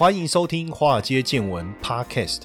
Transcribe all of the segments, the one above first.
欢迎收听《华尔街见闻》Podcast。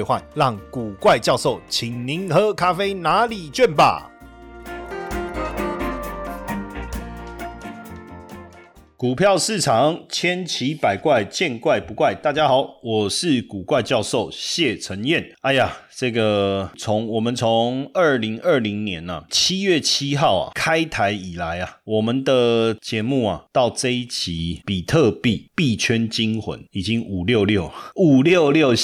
让古怪教授请您喝咖啡拿礼券吧。股票市场千奇百怪，见怪不怪。大家好，我是古怪教授谢承彦。哎呀，这个从我们从二零二零年呢七月七号啊开台以来啊，我们的节目啊到这一期比特币币圈惊魂已经五六六五六六。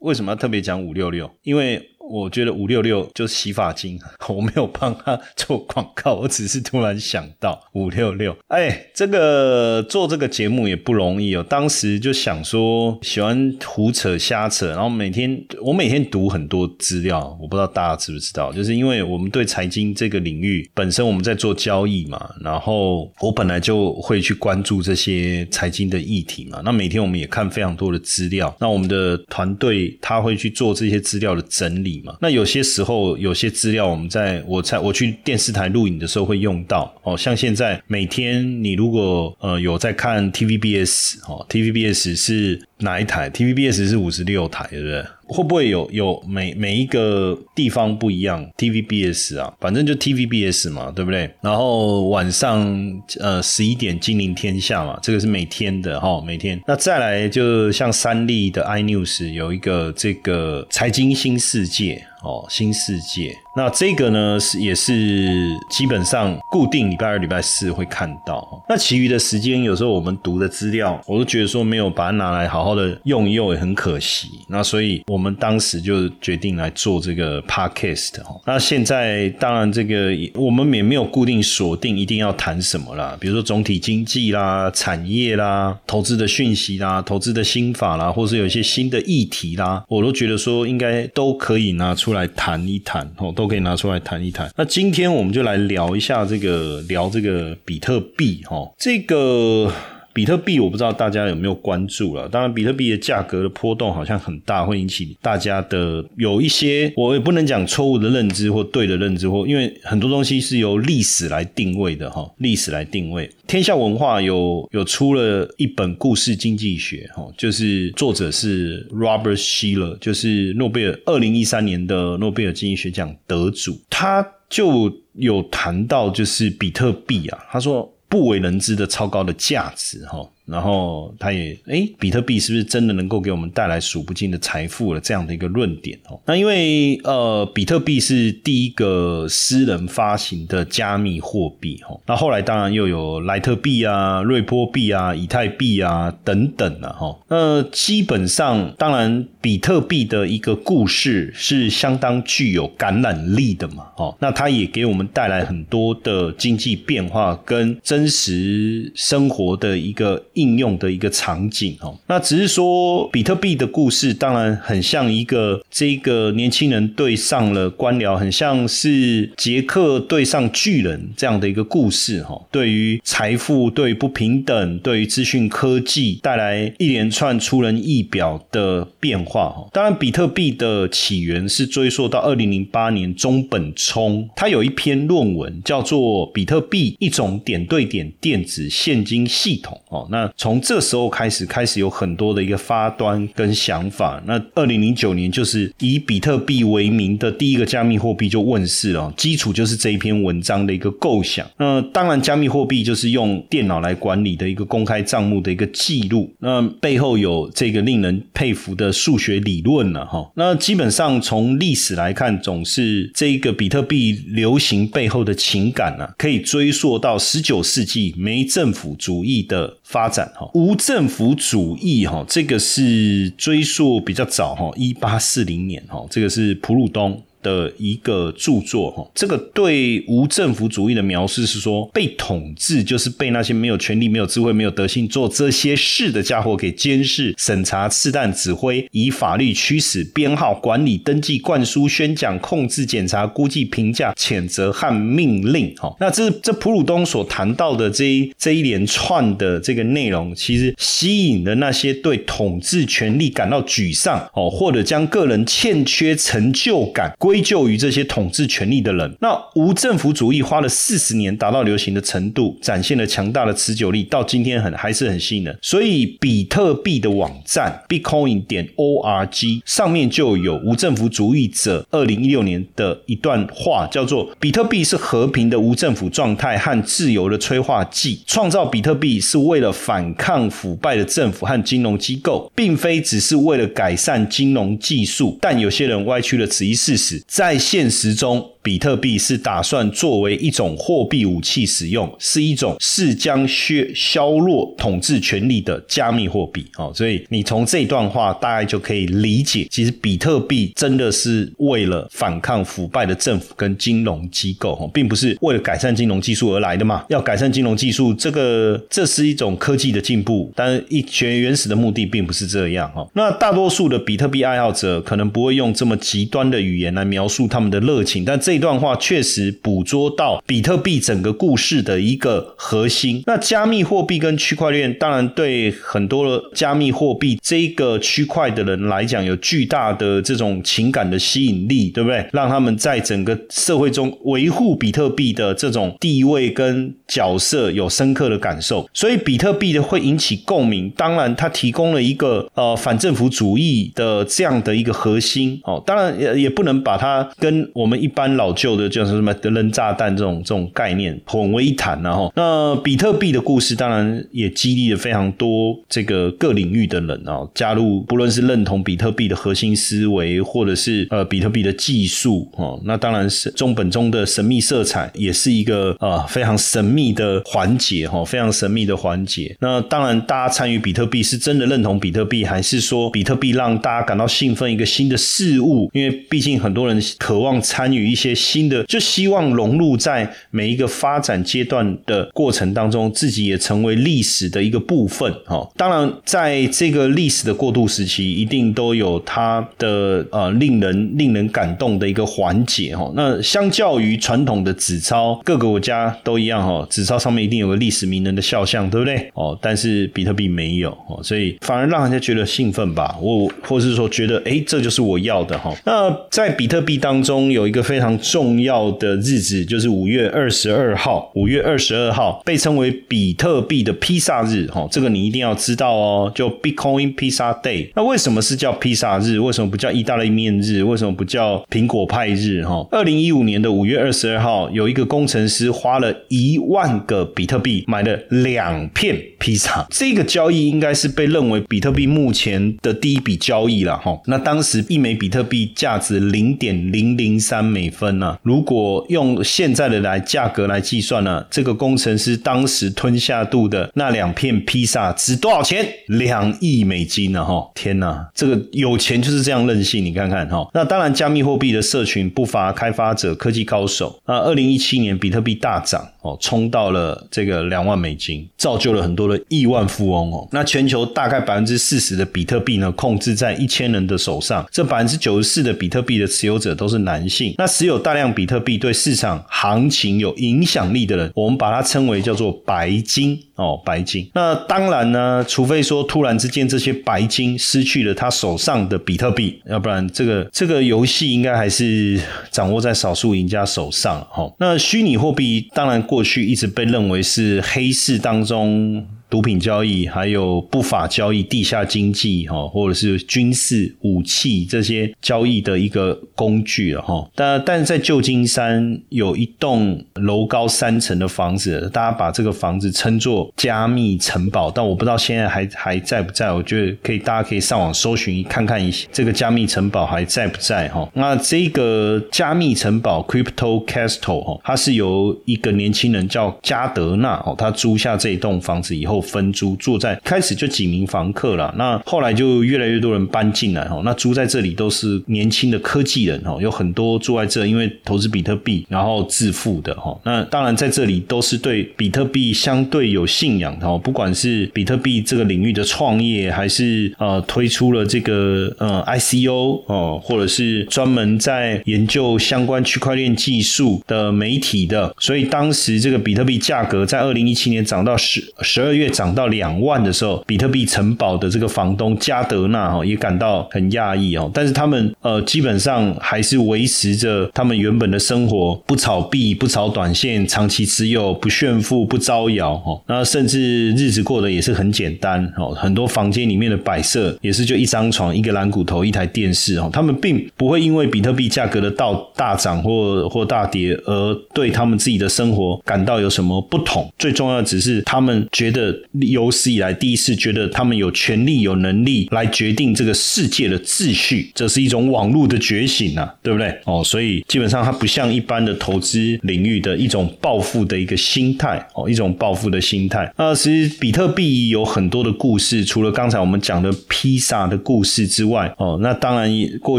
为什么要特别讲五六六？因为。我觉得五六六就是洗发精，我没有帮他做广告，我只是突然想到五六六。哎，这个做这个节目也不容易哦。当时就想说，喜欢胡扯瞎扯，然后每天我每天读很多资料，我不知道大家知不知道，就是因为我们对财经这个领域本身我们在做交易嘛，然后我本来就会去关注这些财经的议题嘛。那每天我们也看非常多的资料，那我们的团队他会去做这些资料的整理。那有些时候，有些资料我们在我在我去电视台录影的时候会用到。哦，像现在每天你如果呃有在看 TVBS 哦，TVBS 是哪一台？TVBS 是五十六台，对不对？会不会有有每每一个地方不一样？TVBS 啊，反正就 TVBS 嘛，对不对？然后晚上呃十一点《金陵天下》嘛，这个是每天的哈，每天。那再来就像三立的 iNews 有一个这个财经新世界。哦，新世界，那这个呢是也是基本上固定礼拜二、礼拜四会看到。那其余的时间，有时候我们读的资料，我都觉得说没有把它拿来好好的用一用，也很可惜。那所以我们当时就决定来做这个 podcast 哦。那现在当然这个我们也没有固定锁定一定要谈什么啦，比如说总体经济啦、产业啦、投资的讯息啦、投资的心法啦，或是有一些新的议题啦，我都觉得说应该都可以拿出。来谈一谈哦，都可以拿出来谈一谈。那今天我们就来聊一下这个，聊这个比特币哦，这个。比特币我不知道大家有没有关注了，当然比特币的价格的波动好像很大，会引起大家的有一些我也不能讲错误的认知或对的认知，或因为很多东西是由历史来定位的哈，历史来定位。天下文化有有出了一本故事经济学哈，就是作者是 Robert Shiller，就是诺贝尔二零一三年的诺贝尔经济学奖得主，他就有谈到就是比特币啊，他说。不为人知的超高的价值，哈。然后他也哎，比特币是不是真的能够给我们带来数不尽的财富了？这样的一个论点哦。那因为呃，比特币是第一个私人发行的加密货币哈。那后来当然又有莱特币啊、瑞波币啊、以太币啊等等了哈。那基本上，当然比特币的一个故事是相当具有感染力的嘛。哦，那它也给我们带来很多的经济变化跟真实生活的一个。应用的一个场景哦，那只是说比特币的故事，当然很像一个这个年轻人对上了官僚，很像是杰克对上巨人这样的一个故事哈。对于财富、对于不平等、对于资讯科技带来一连串出人意表的变化哈。当然，比特币的起源是追溯到二零零八年中本聪，他有一篇论文叫做《比特币：一种点对点电子现金系统》哦，那。从这时候开始，开始有很多的一个发端跟想法。那二零零九年就是以比特币为名的第一个加密货币就问世了，基础就是这一篇文章的一个构想。那当然，加密货币就是用电脑来管理的一个公开账目的一个记录。那背后有这个令人佩服的数学理论了哈。那基本上从历史来看，总是这个比特币流行背后的情感呢，可以追溯到十九世纪没政府主义的发。展哈。无政府主义哈，这个是追溯比较早哈，一八四零年哈，这个是普鲁东的一个著作哈。这个对无政府主义的描述是说，被统治就是被那些没有权力、没有智慧、没有德性做这些事的家伙给监视、审查、刺探、指挥，以法律驱使、编号、管理、登记、灌输、宣讲、控制、检查、估计、评价、谴责和命令。哈，那这这普鲁东所谈到的这一这一连串的这个内容，其实吸引了那些对统治权力感到沮丧哦，或者将个人欠缺成就感归归咎于这些统治权力的人。那无政府主义花了四十年达到流行的程度，展现了强大的持久力，到今天很还是很吸引人。所以比特币的网站 Bitcoin 点 org 上面就有无政府主义者二零一六年的一段话，叫做“比特币是和平的无政府状态和自由的催化剂，创造比特币是为了反抗腐败的政府和金融机构，并非只是为了改善金融技术。但有些人歪曲了此一事实，在现实中。”比特币是打算作为一种货币武器使用，是一种是将削削弱统治权力的加密货币。哦，所以你从这段话大概就可以理解，其实比特币真的是为了反抗腐败的政府跟金融机构，哦，并不是为了改善金融技术而来的嘛。要改善金融技术，这个这是一种科技的进步，但一全原始的目的并不是这样。哦，那大多数的比特币爱好者可能不会用这么极端的语言来描述他们的热情，但这。这段话确实捕捉到比特币整个故事的一个核心。那加密货币跟区块链，当然对很多加密货币这个区块的人来讲，有巨大的这种情感的吸引力，对不对？让他们在整个社会中维护比特币的这种地位跟角色有深刻的感受。所以比特币的会引起共鸣。当然，它提供了一个呃反政府主义的这样的一个核心。哦，当然也也不能把它跟我们一般老老旧的，就是什么德人炸弹这种这种概念混为一谈，然后那比特币的故事当然也激励了非常多这个各领域的人啊加入，不论是认同比特币的核心思维，或者是呃比特币的技术哦，那当然是中本中的神秘色彩也是一个呃非常神秘的环节哈，非常神秘的环节。那当然，大家参与比特币是真的认同比特币，还是说比特币让大家感到兴奋一个新的事物？因为毕竟很多人渴望参与一些。新的就希望融入在每一个发展阶段的过程当中，自己也成为历史的一个部分。哈，当然在这个历史的过渡时期，一定都有它的呃令人令人感动的一个环节。哈，那相较于传统的纸钞，各个国家都一样。哈，纸钞上面一定有个历史名人的肖像，对不对？哦，但是比特币没有。哦，所以反而让人家觉得兴奋吧。我或是说觉得，哎，这就是我要的。哈，那在比特币当中有一个非常。重要的日子就是五月二十二号，五月二十二号被称为比特币的披萨日，哈，这个你一定要知道哦，就 Bitcoin Pizza Day。那为什么是叫披萨日？为什么不叫意大利面日？为什么不叫苹果派日？哈，二零一五年的五月二十二号，有一个工程师花了一万个比特币买了两片披萨，这个交易应该是被认为比特币目前的第一笔交易了，哈。那当时一枚比特币价值零点零零三美分。那如果用现在的来价格来计算呢？这个工程师当时吞下肚的那两片披萨值多少钱？两亿美金呢！哈，天哪，这个有钱就是这样任性，你看看哈。那当然，加密货币的社群不乏开发者、科技高手。那二零一七年比特币大涨哦，冲到了这个两万美金，造就了很多的亿万富翁哦。那全球大概百分之四十的比特币呢，控制在一千人的手上，这百分之九十四的比特币的持有者都是男性。那持有大量比特币对市场行情有影响力的人，我们把它称为叫做白金哦，白金。那当然呢，除非说突然之间这些白金失去了他手上的比特币，要不然这个这个游戏应该还是掌握在少数赢家手上。哈，那虚拟货币当然过去一直被认为是黑市当中。毒品交易，还有不法交易、地下经济，哈，或者是军事武器这些交易的一个工具了，哈。但但是在旧金山有一栋楼高三层的房子，大家把这个房子称作加密城堡，但我不知道现在还还在不在。我觉得可以，大家可以上网搜寻看看，一这个加密城堡还在不在，哈。那这个加密城堡 Crypto Castle，哈，它是由一个年轻人叫加德纳，哦，他租下这一栋房子以后。分租，住在开始就几名房客了，那后来就越来越多人搬进来哈，那租在这里都是年轻的科技人哈，有很多住在这，因为投资比特币然后致富的哈，那当然在这里都是对比特币相对有信仰的，不管是比特币这个领域的创业，还是呃推出了这个呃 ICO 哦，或者是专门在研究相关区块链技术的媒体的，所以当时这个比特币价格在二零一七年涨到十十二月涨到两万的时候，比特币城堡的这个房东加德纳哈也感到很讶异哦，但是他们呃基本上还是维持着他们原本的生活，不炒币，不炒短线，长期持有，不炫富，不招摇哦，那甚至日子过得也是很简单哦，很多房间里面的摆设也是就一张床，一个蓝骨头，一台电视哦，他们并不会因为比特币价格的到大涨或或大跌而对他们自己的生活感到有什么不同，最重要只是他们觉得有史以来第一次觉得他们有权利、有能力来决定这个世界的秩序，这是一种网络的觉醒啊，对不对？哦，所以基本上它不像一般的投资领域的一种暴富的一个心态哦，一种暴富的心态。那其实比特币有很多的故事，除了刚才我们讲的披萨的故事之外，哦，那当然过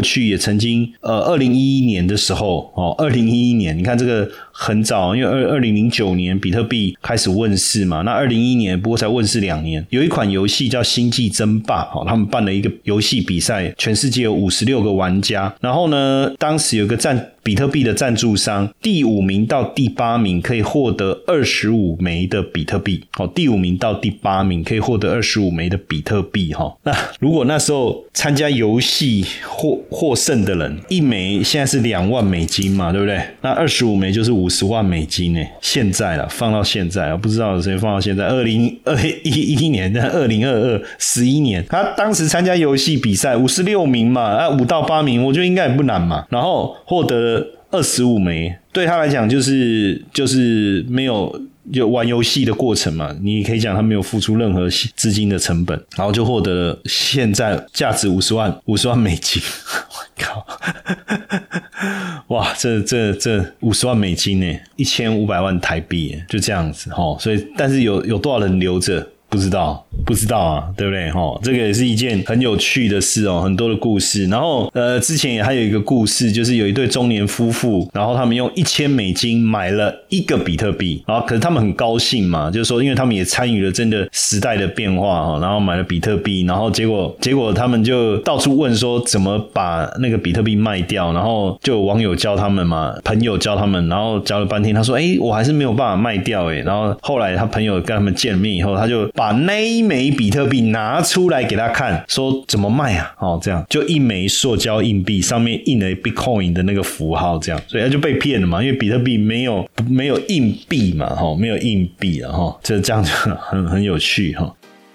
去也曾经，呃，二零一一年的时候，哦，二零一一年，你看这个。很早，因为二二零零九年比特币开始问世嘛，那二零一一年不过才问世两年。有一款游戏叫《星际争霸》，哦，他们办了一个游戏比赛，全世界有五十六个玩家。然后呢，当时有个赞比特币的赞助商，第五名到第八名可以获得二十五枚的比特币。哦，第五名到第八名可以获得二十五枚的比特币。哈，那如果那时候参加游戏获获胜的人，一枚现在是两万美金嘛，对不对？那二十五枚就是五。五十万美金呢？现在了，放到现在啊，不知道谁放到现在。二零二一一年，那二零二二十一年，他当时参加游戏比赛，五十六名嘛，啊，五到八名，我觉得应该也不难嘛。然后获得二十五枚，对他来讲就是就是没有。就玩游戏的过程嘛，你可以讲他没有付出任何资金的成本，然后就获得了现在价值五十万五十万美金。我靠！哇，这这这五十万美金呢，一千五百万台币，就这样子哈。所以，但是有有多少人留着？不知道，不知道啊，对不对？哈，这个也是一件很有趣的事哦，很多的故事。然后，呃，之前也还有一个故事，就是有一对中年夫妇，然后他们用一千美金买了一个比特币，然后可是他们很高兴嘛，就是说，因为他们也参与了真的时代的变化哦，然后买了比特币，然后结果结果他们就到处问说怎么把那个比特币卖掉，然后就有网友教他们嘛，朋友教他们，然后教了半天，他说，哎，我还是没有办法卖掉，哎，然后后来他朋友跟他们见面以后，他就把把那一枚比特币拿出来给他看，说怎么卖啊？哦，这样就一枚塑胶硬币，上面印了 Bitcoin 的那个符号，这样，所以他就被骗了嘛。因为比特币没有没有硬币嘛，哈，没有硬币了哈，这这样就很很有趣哈。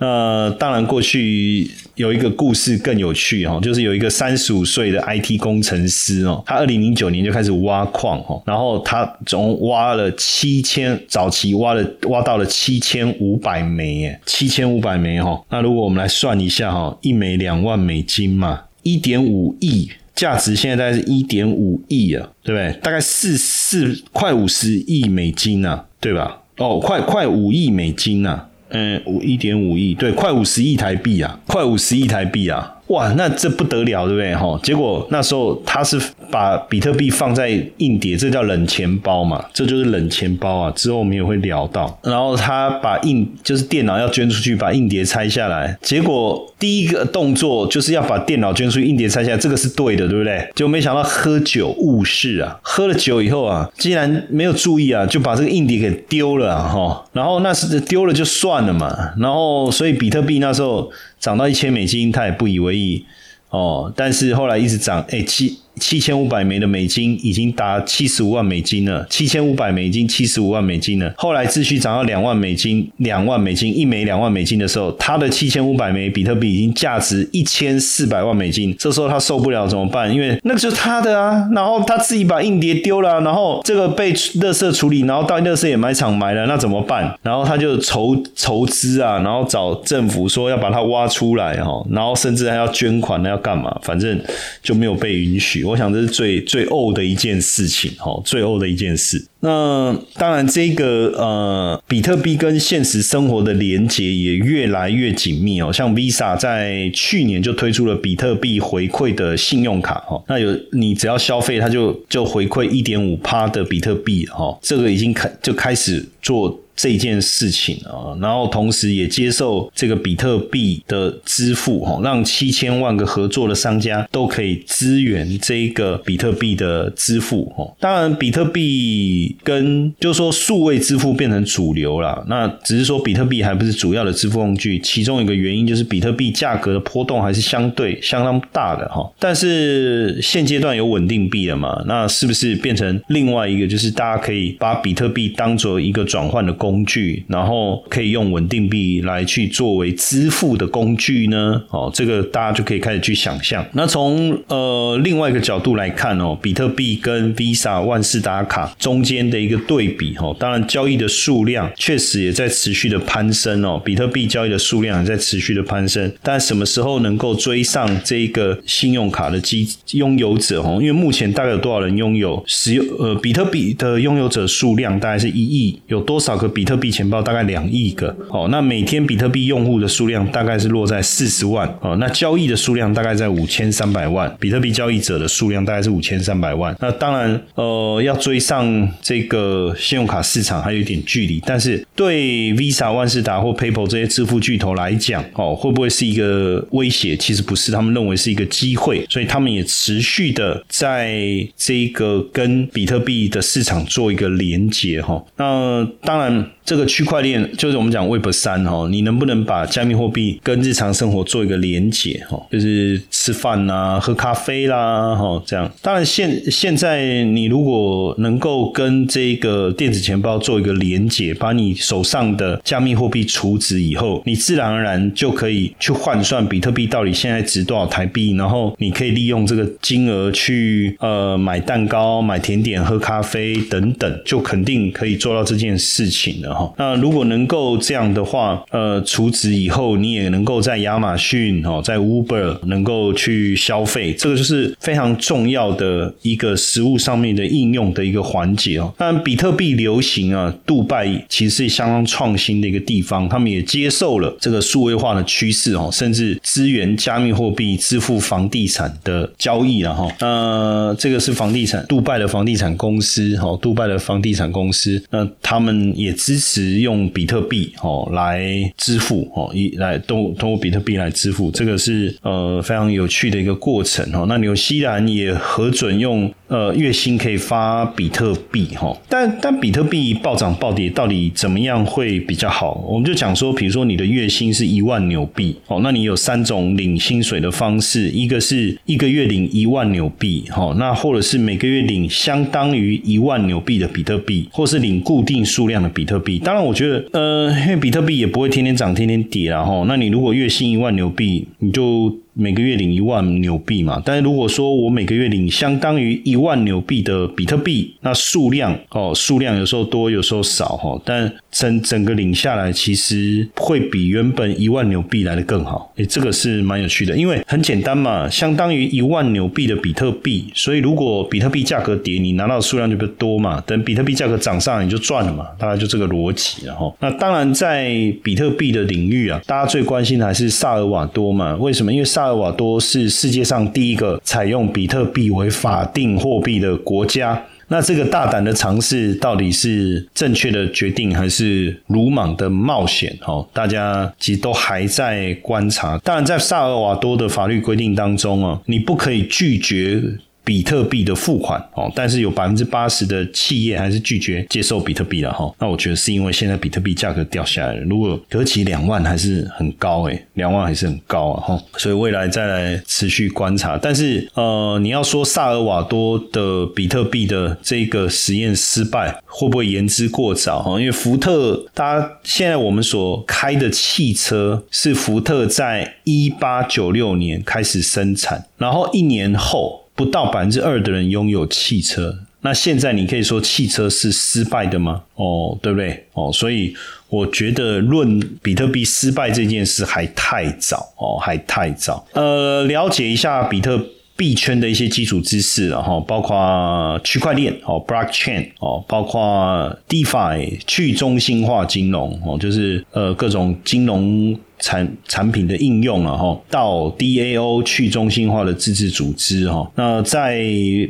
那当然，过去有一个故事更有趣哈，就是有一个三十五岁的 IT 工程师哦，他二零零九年就开始挖矿哈，然后他总挖了七千，早期挖了挖到了七千五百枚耶，七千五百枚哈。那如果我们来算一下哈，一枚两万美金嘛，一点五亿，价值现在大概是一点五亿啊，对不对？大概四四快五十亿美金呐，对吧？哦，快快五亿美金呐。嗯，五一点五亿，对，快五十亿台币啊，快五十亿台币啊。哇，那这不得了，对不对？哈，结果那时候他是把比特币放在硬碟，这叫冷钱包嘛，这就是冷钱包啊。之后我们也会聊到。然后他把硬就是电脑要捐出去，把硬碟拆下来。结果第一个动作就是要把电脑捐出去，硬碟拆下来，这个是对的，对不对？就没想到喝酒误事啊，喝了酒以后啊，竟然没有注意啊，就把这个硬碟给丢了哈。然后那是丢了就算了嘛。然后所以比特币那时候。涨到一千美金，他也不以为意哦。但是后来一直涨，哎，七七千五百枚的美金已经达七十五万美金了，七千五百美金七十五万美金了。后来秩序涨到两万美金，两万美金一枚两万美金的时候，他的七千五百枚比特币已经价值一千四百万美金。这时候他受不了怎么办？因为那个就是他的啊，然后他自己把硬碟丢了，然后这个被垃圾处理，然后到垃圾掩埋场埋了，那怎么办？然后他就筹筹资啊，然后找政府说要把它挖出来哈，然后甚至还要捐款，那要干嘛？反正就没有被允许。我想这是最最呕的一件事情哈，最呕的一件事。那当然，这个呃，比特币跟现实生活的连接也越来越紧密哦。像 Visa 在去年就推出了比特币回馈的信用卡哈，那有你只要消费，它就就回馈一点五趴的比特币哈，这个已经开就开始做。这件事情啊，然后同时也接受这个比特币的支付，哈，让七千万个合作的商家都可以支援这个比特币的支付，哈。当然，比特币跟就是说数位支付变成主流了，那只是说比特币还不是主要的支付工具。其中一个原因就是比特币价格的波动还是相对相当大的，哈。但是现阶段有稳定币了嘛？那是不是变成另外一个，就是大家可以把比特币当做一个转换的工？工具，然后可以用稳定币来去作为支付的工具呢？哦，这个大家就可以开始去想象。那从呃另外一个角度来看哦，比特币跟 Visa 万事达卡中间的一个对比哦，当然交易的数量确实也在持续的攀升哦，比特币交易的数量也在持续的攀升，但什么时候能够追上这个信用卡的机拥有者哦？因为目前大概有多少人拥有使用呃比特币的拥有者数量大概是一亿，有多少个？比特币钱包大概两亿个，哦，那每天比特币用户的数量大概是落在四十万，哦，那交易的数量大概在五千三百万，比特币交易者的数量大概是五千三百万。那当然，呃，要追上这个信用卡市场还有一点距离，但是对 Visa、万事达或 PayPal 这些支付巨头来讲，哦，会不会是一个威胁？其实不是，他们认为是一个机会，所以他们也持续的在这个跟比特币的市场做一个连接，哈。那当然。这个区块链就是我们讲 Web 三哈，你能不能把加密货币跟日常生活做一个连结哈？就是吃饭呐、喝咖啡啦哈，这样。当然现现在你如果能够跟这个电子钱包做一个连结，把你手上的加密货币储值以后，你自然而然就可以去换算比特币到底现在值多少台币，然后你可以利用这个金额去呃买蛋糕、买甜点、喝咖啡等等，就肯定可以做到这件事情了。那如果能够这样的话，呃，储值以后你也能够在亚马逊哦，在 Uber 能够去消费，这个就是非常重要的一个实物上面的应用的一个环节哦。当然，比特币流行啊，杜拜其实是相当创新的一个地方，他们也接受了这个数位化的趋势哦，甚至支援加密货币支付房地产的交易了哈。呃，这个是房地产，杜拜的房地产公司哈，杜拜的房地产公司，那他们也支持。用比特币哦来支付哦，一来通通过比特币来支付，这个是呃非常有趣的一个过程哦。那纽西兰也核准用呃月薪可以发比特币哈，但但比特币暴涨暴跌到底怎么样会比较好？我们就讲说，比如说你的月薪是一万纽币哦，那你有三种领薪水的方式，一个是一个月领一万纽币哈，那或者是每个月领相当于一万纽币的比特币，或是领固定数量的比比特币。当然，我觉得，呃，因为比特币也不会天天涨、天天跌然后，那你如果月薪一万牛币，你就。每个月领一万纽币嘛，但是如果说我每个月领相当于一万纽币的比特币，那数量哦，数量有时候多，有时候少哈，但整整个领下来，其实会比原本一万纽币来的更好。诶，这个是蛮有趣的，因为很简单嘛，相当于一万纽币的比特币，所以如果比特币价格跌，你拿到的数量就比较多嘛，等比特币价格涨上来，你就赚了嘛，大概就这个逻辑了哈。那当然，在比特币的领域啊，大家最关心的还是萨尔瓦多嘛？为什么？因为萨。萨尔瓦多是世界上第一个采用比特币为法定货币的国家。那这个大胆的尝试到底是正确的决定，还是鲁莽的冒险？哦，大家其实都还在观察。当然，在萨尔瓦多的法律规定当中啊，你不可以拒绝。比特币的付款哦，但是有百分之八十的企业还是拒绝接受比特币了哈。那我觉得是因为现在比特币价格掉下来了，如果隔起两万还是很高诶，两万还是很高啊哈。所以未来再来持续观察。但是呃，你要说萨尔瓦多的比特币的这个实验失败，会不会言之过早哈？因为福特，大家现在我们所开的汽车是福特在一八九六年开始生产，然后一年后。不到百分之二的人拥有汽车，那现在你可以说汽车是失败的吗？哦，对不对？哦，所以我觉得论比特币失败这件事还太早哦，还太早。呃，了解一下比特币圈的一些基础知识，然后包括区块链哦，blockchain 哦，包括 DeFi 去中心化金融哦，就是呃各种金融。产产品的应用啊，哈，到 DAO 去中心化的自治组织哈，那在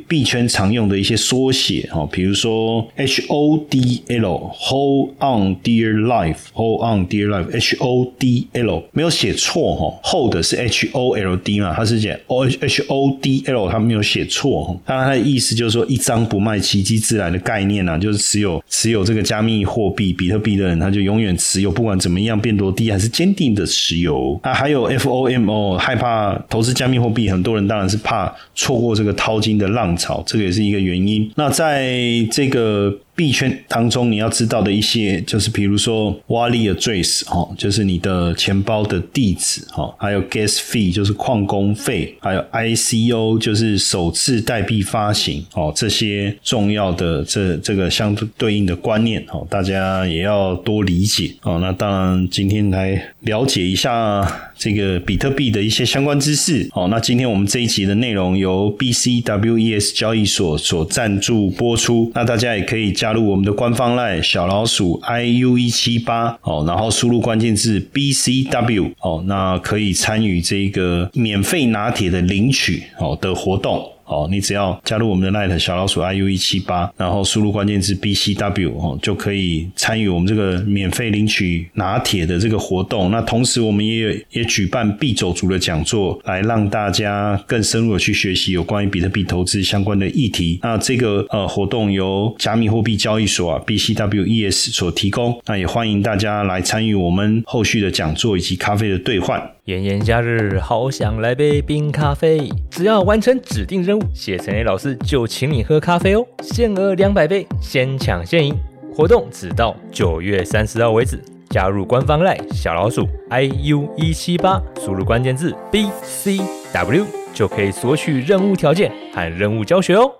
币圈常用的一些缩写哈，比如说 HODL，Hold on dear life，Hold on dear life，HODL 没有写错哈，Hold 是 HOLD 嘛，它是写 HODL，它没有写错哈，当然它的意思就是说一张不卖，奇迹自然的概念啊，就是持有持有这个加密货币比特币的人，他就永远持有，不管怎么样变多低还是坚定。的石油啊，还有 FOMO 害怕投资加密货币，很多人当然是怕错过这个淘金的浪潮，这个也是一个原因。那在这个。币圈当中你要知道的一些，就是比如说 wallet address 哈，就是你的钱包的地址哈，还有 gas fee 就是矿工费，还有 ICO 就是首次代币发行哦，这些重要的这这个相对应的观念哦，大家也要多理解哦。那当然今天来了解一下。这个比特币的一些相关知识，好，那今天我们这一集的内容由 BCWES 交易所所赞助播出，那大家也可以加入我们的官方 LINE 小老鼠 IU 一七八，哦，然后输入关键字 BCW，哦，那可以参与这个免费拿铁的领取，哦的活动。哦，你只要加入我们的 Light 小老鼠 iu 一七八，然后输入关键字 bcw 哦，就可以参与我们这个免费领取拿铁的这个活动。那同时，我们也也举办币走族的讲座，来让大家更深入的去学习有关于比特币投资相关的议题。那这个呃活动由加密货币交易所啊 bcwes 所提供，那也欢迎大家来参与我们后续的讲座以及咖啡的兑换。炎炎夏日，好想来杯冰咖啡。只要完成指定任务，谢晨 A 老师就请你喝咖啡哦，限额两百杯，先抢先赢。活动只到九月三十号为止。加入官方赖小老鼠 iu 一七八，输入关键字 bcw 就可以索取任务条件和任务教学哦。